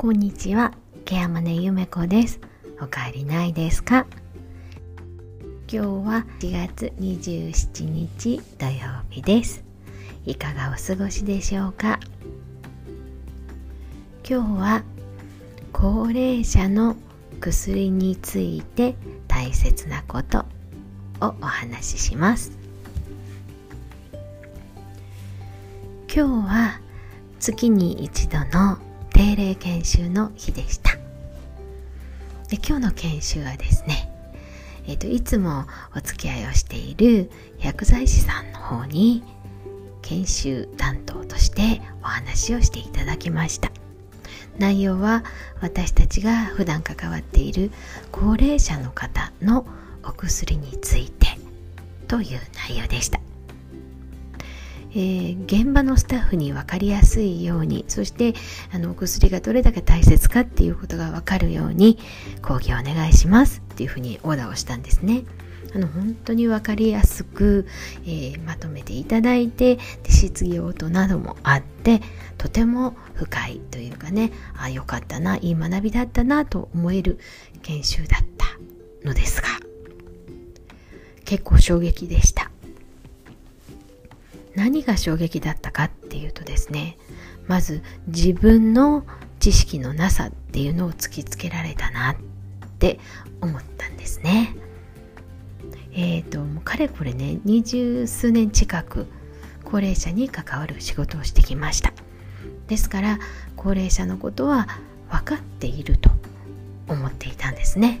こんにちは、ケアマネゆめこです。お帰りないですか？今日は4月27日土曜日です。いかがお過ごしでしょうか？今日は高齢者の薬について大切なことをお話しします今日は月に一度の定例研修の日でした。で今日の研修はですねえーと、いつもお付き合いをしている薬剤師さんの方に研修担当としてお話をしていただきました。内容は私たちが普段関わっている高齢者の方のお薬についてという内容でした。えー、現場のスタッフに分かりやすいようにそしてあのお薬がどれだけ大切かっていうことが分かるように講義をお願いしますっていうふうにオーダーをしたんですね。あの本当に分かりやすく、えー、まとめていただいてで質疑応答などもあってとても深いというかねあよかったないい学びだったなと思える研修だったのですが結構衝撃でした何が衝撃だったかっていうとですねまず自分の知識のなさっていうのを突きつけられたなって思ったんですね。えっ、ー、ともうかれこれね二十数年近く高齢者に関わる仕事をしてきました。ですから高齢者のことは分かっていると思っていたんですね。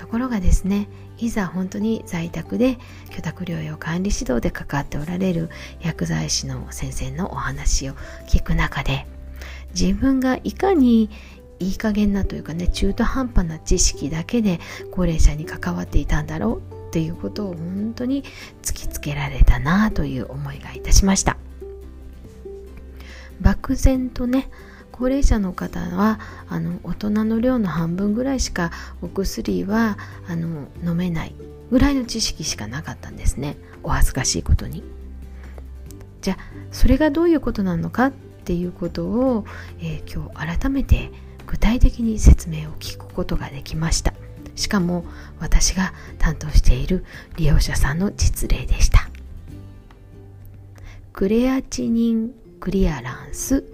ところがですねいざ本当に在宅で居宅療養管理指導で関わっておられる薬剤師の先生のお話を聞く中で自分がいかにいい加減なというかね中途半端な知識だけで高齢者に関わっていたんだろうっていうことを本当に突きつけられたなという思いがいたしました。漠然とね高齢者の方はあの大人の量の半分ぐらいしかお薬はあの飲めないぐらいの知識しかなかったんですね。お恥ずかしいことに。じゃあそれがどういうことなのか？っていうことを、えー、今日改めて具体的に説明を聞くことができました。しかも私が担当している利用者さんの実例でした。クレアチニンクリアランス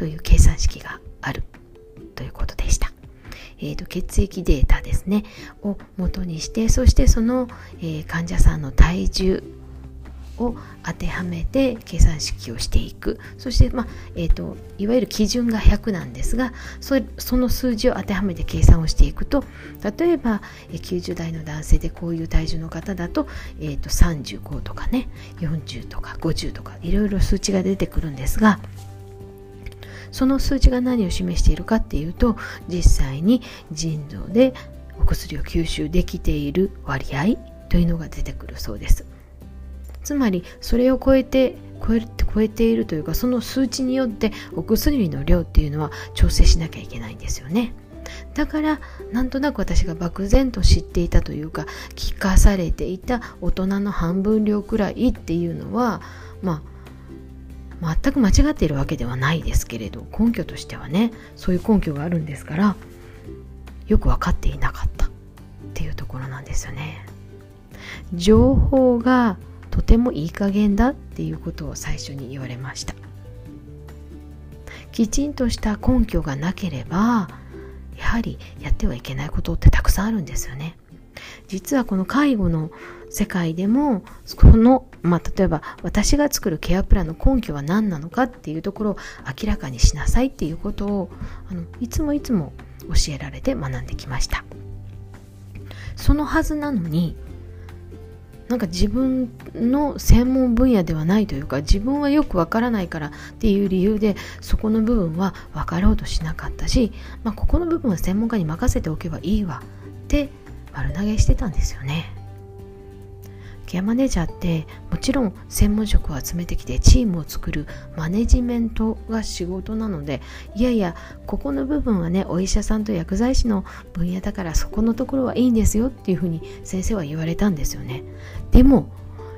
という計算式があるということでした。えーと、血液データですねを元にしてそしてその、えー、患者さんの体重を当てはめて計算式をしていくそして、まあえーと、いわゆる基準が100なんですがその数字を当てはめて計算をしていくと例えば、え、90代の男性でこういう体重の方だと,、えーと35とかね40とか50とかいろいろ数値が出てくるんですがその数値が何を示しているかっていうと実際に腎臓でお薬を吸収できている割合というのが出てくるそうです。つまりそれを超えて超えて超えているというかその数値によってお薬の量っていうのは調整しなきゃいけないんですよね。だからなんとなく私が漠然と知っていたというか聞かされていた大人の半分量くらいっていうのはまあ全く間違っているわけではないですけれど根拠としてはねそういう根拠があるんですからよく分かっていなかったっていうところなんですよね。情報がとてもいい加減だっていうことを最初に言われました。きちんとした根拠がなければやはりやってはいけないことってたくさんあるんですよね。実はこの介護の世界でもこの、まあ、例えば私が作るケアプランの根拠は何なのかっていうところを明らかにしなさいっていうことをあのいつもいつも教えられて学んできましたそのはずなのになんか自分の専門分野ではないというか自分はよくわからないからっていう理由でそこの部分は分かろうとしなかったし、まあ、ここの部分は専門家に任せておけばいいわって丸投げしてたんですよね。ケアマネージャーってもちろん専門職を集めてきてチームを作るマネジメントが仕事なのでいやいやここの部分はねお医者さんと薬剤師の分野だからそこのところはいいんですよっていうふうに先生は言われたんですよね。でも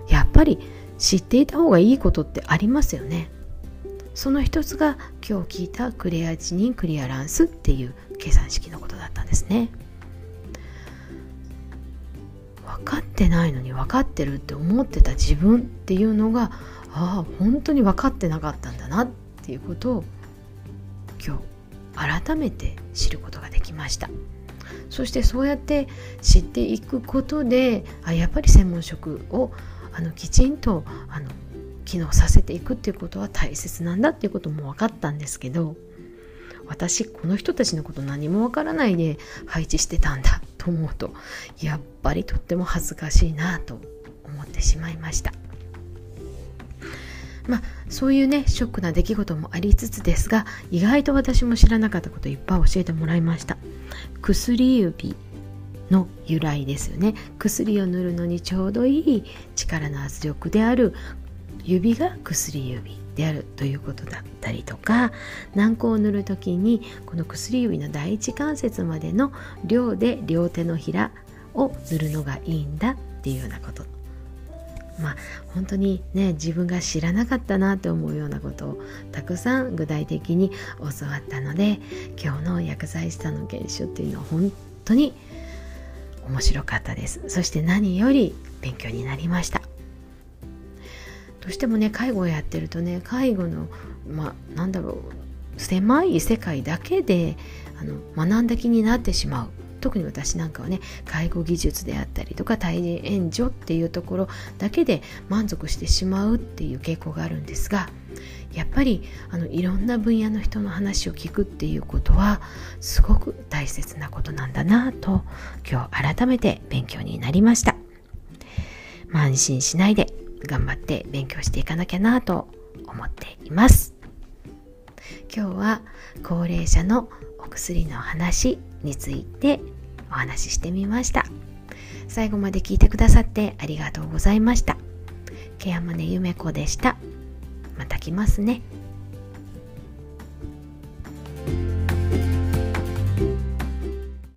やっぱり知っていた方がいいことってありますよね。その一つが今日聞いたクレアチニンクリアランスっていう計算式のことだったんですね。分かってないのに分かってるって思ってた自分っていうのがああ本当に分かってなかったんだなっていうことを今日改めて知ることができました。そしてそうやって知っていくことであやっぱり専門職をあのきちんとあの機能させていくっていうことは大切なんだっていうことも分かったんですけど私この人たちのこと何もわからないで配置してたんだ。と思うとやっぱりとっても恥ずかしいなと思ってしまいました。まあそういうねショックな出来事もありつつですが意外と私も知らなかったこといっぱい教えてもらいました。薬指の由来ですよね。薬を塗るのにちょうどいい力の圧力である指が薬指。であるということだったりとか軟膏を塗る時にこの薬指の第一関節までの量で両手のひらを塗るのがいいんだっていうようなこと。まあ本当にね自分が知らなかったなって思うようなことをたくさん具体的に教わったので今日の薬剤師さんの研修っていうのは本当に面白かったです。そして何より勉強になりました。どうしてもね介護をやってるとね介護のまあなんだろう狭い世界だけであの学んだ気になってしまう特に私なんかはね介護技術であったりとか対人援助っていうところだけで満足してしまうっていう傾向があるんですがやっぱりあのいろんな分野の人の話を聞くっていうことはすごく大切なことなんだなと今日改めて勉強になりました。まあ、安心しないで頑張って勉強していかなきゃなと思っています。今日は高齢者のお薬の話についてお話ししてみました。最後まで聞いてくださってありがとうございました。ケアマネゆめこでした。また来ますね。